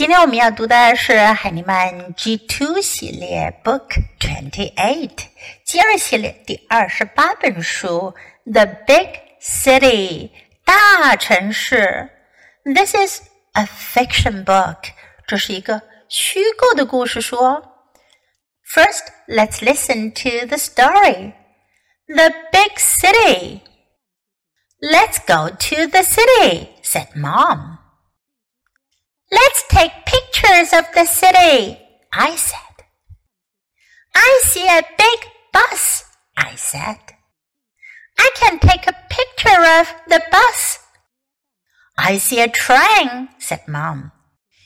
今天我们要读的是海尼曼 G Two 系列 Book Twenty Eight G2 系列第二十八本书 The Big City 大城市。This is a fiction book，这是一个虚构的故事书。First, let's listen to the story. The big city. Let's go to the city, said mom. Let's take pictures of the city, I said. I see a big bus, I said. I can take a picture of the bus. I see a train, said Mom.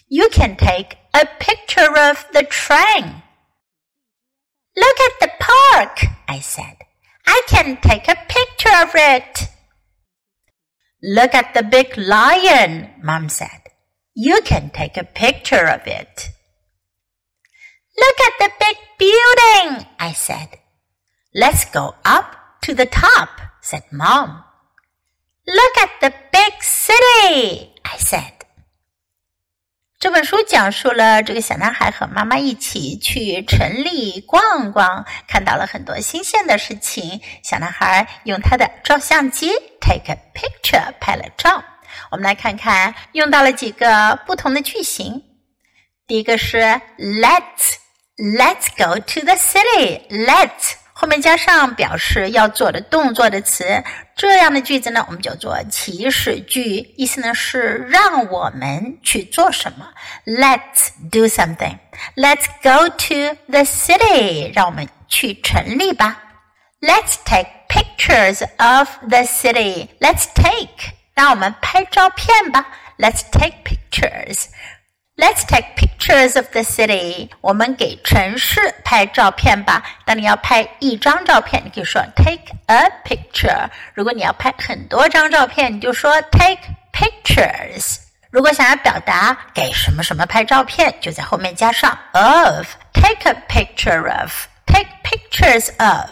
You can take a picture of the train. Look at the park, I said. I can take a picture of it. Look at the big lion, Mom said. You can take a picture of it. Look at the big building, I said. Let's go up to the top, said Mom. Look at the big city, I said. 这本书讲述了这个小男孩和妈妈一起去城里逛逛，看到了很多新鲜的事情。小男孩用他的照相机 take a picture 拍了照。 我们来看看用到了几个不同的句型。第一个是 Let's Let's go to the city. Let's 后面加上表示要做的动作的词，这样的句子呢，我们叫做祈使句，意思呢是让我们去做什么。Let's do something. Let's go to the city. 让我们去城里吧。Let's take pictures of the city. Let's take 让我们拍照片吧。Let's take pictures. Let's take pictures of the city. 我们给城市拍照片吧。当你要拍一张照片，你可以说 take a picture。如果你要拍很多张照片，你就说 take pictures。如果想要表达给什么什么拍照片，就在后面加上 of。Take a picture of. Take pictures of.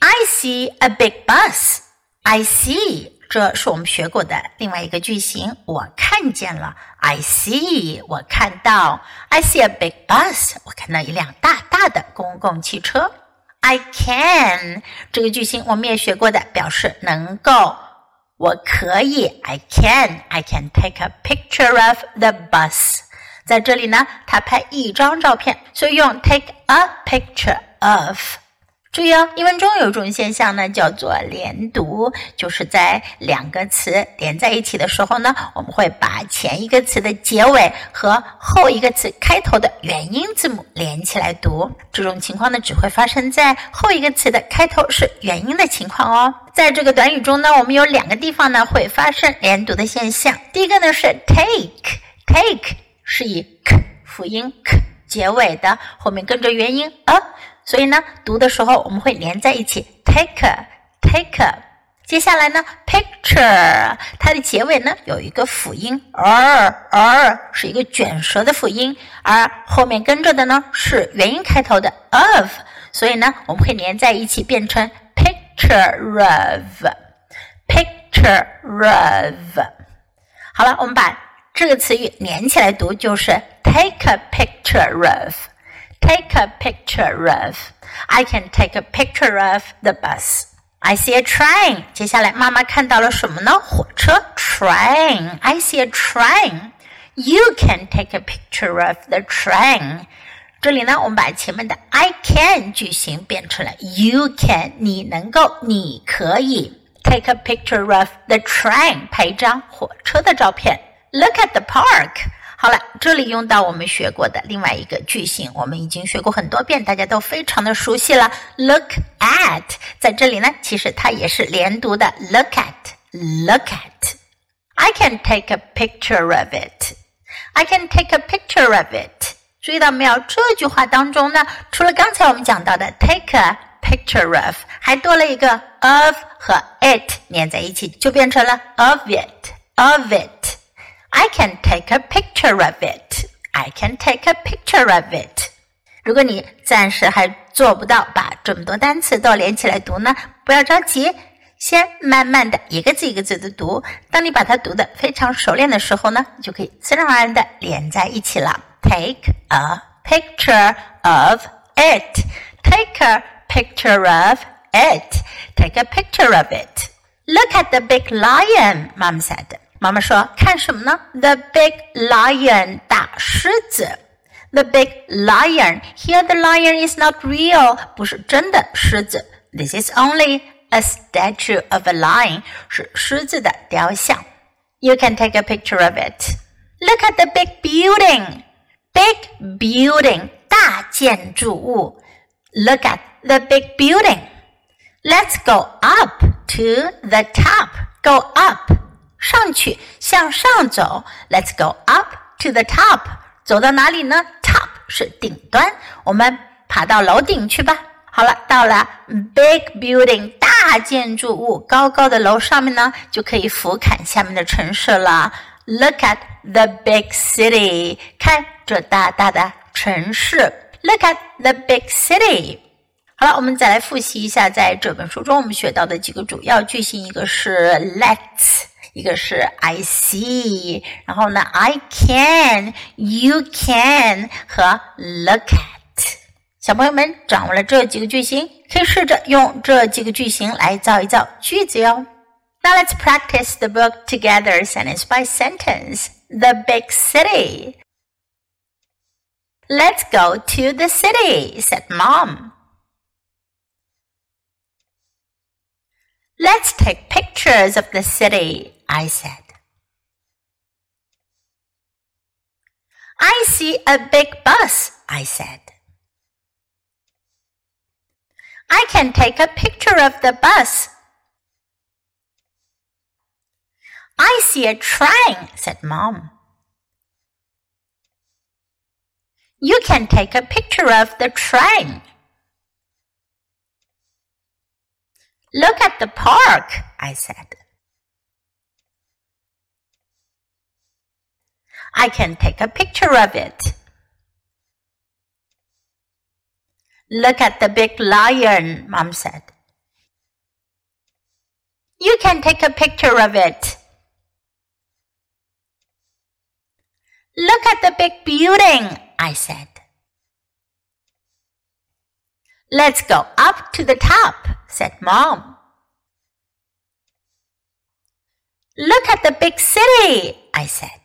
I see a big bus. I see 这是我们学过的另外一个句型。我看见了，I see，我看到，I see a big bus，我看到一辆大大的公共汽车。I can 这个句型我们也学过的，表示能够，我可以。I can，I can take a picture of the bus。在这里呢，他拍一张照片，所以用 take a picture of。注意哦，英文中有一种现象呢，叫做连读，就是在两个词连在一起的时候呢，我们会把前一个词的结尾和后一个词开头的元音字母连起来读。这种情况呢，只会发生在后一个词的开头是元音的情况哦。在这个短语中呢，我们有两个地方呢会发生连读的现象。第一个呢是 take，take 是以 k 辅音 k 结尾的，后面跟着元音 a。所以呢，读的时候我们会连在一起，take take。接下来呢，picture，它的结尾呢有一个辅音，r r 是一个卷舌的辅音，而后面跟着的呢是元音开头的 of，所以呢我们会连在一起变成 picture of picture of。好了，我们把这个词语连起来读，就是 take a picture of。take a picture of. I can take a picture of the bus. I see a train. 接下来妈妈看到了什么呢？火车 train. I see a train. You can take a picture of the train. 这里呢，我们把前面的 I can 句型变成了 You can，你能够，你可以 take a picture of the train，拍一张火车的照片。Look at the park。 好了，这里用到我们学过的另外一个句型，我们已经学过很多遍，大家都非常的熟悉了。Look at，在这里呢，其实它也是连读的。Look at，look at。I can take a picture of it. I can take a picture of it. 注意到没有？这句话当中呢，除了刚才我们讲到的 take a picture of，还多了一个 of 和 it 连在一起，就变成了 of it，of it。I can take a picture of it. I can take a picture of it. 如果你暂时还做不到把这么多单词都连起来读呢，不要着急， 先慢慢的一个字一个字的读。当你把它读的非常熟练的时候呢，就可以自然而然的连在一起了。Take a picture of it. Take a picture of it. Take a picture of it. Look at the big lion, Mom said. 妈妈说：“看什么呢？The big lion，大狮子。The big lion. Here, the lion is not real，不是真的狮子。This is only a statue of a lion，是狮子的雕像。You can take a picture of it. Look at the big building. Big building，大建筑物。Look at the big building. Let's go up to the top. Go up， 上去，向上走。Let's go up to the top. 走到哪里呢？Top 是顶端，我们爬到楼顶去吧。好了，到了 big building 大建筑物，高高的楼上面呢，就可以俯瞰下面的城市了。Look at the big city，看这大大的城市。Look at the big city。好了，我们再来复习一下，在这本书中我们学到的几个主要句型，一个是 Let's，一个是 I see，然后呢 I can，You can 和 Look at。小朋友们掌握了这几个句型，可以试着用这几个句型来造一造句子哟。Now let's practice the book together, sentence by sentence. The big city. Let's go to the city, said Mom. Let's take pictures of the city, I said. I see a big bus, I said. I can take a picture of the bus. I see a train, said Mom. You can take a picture of the train. Look at the park, I said. I can take a picture of it. Look at the big lion, Mom said. You can take a picture of it. Look at the big building, I said. Let's go up to the top, said Mom. Look at the big city, I said.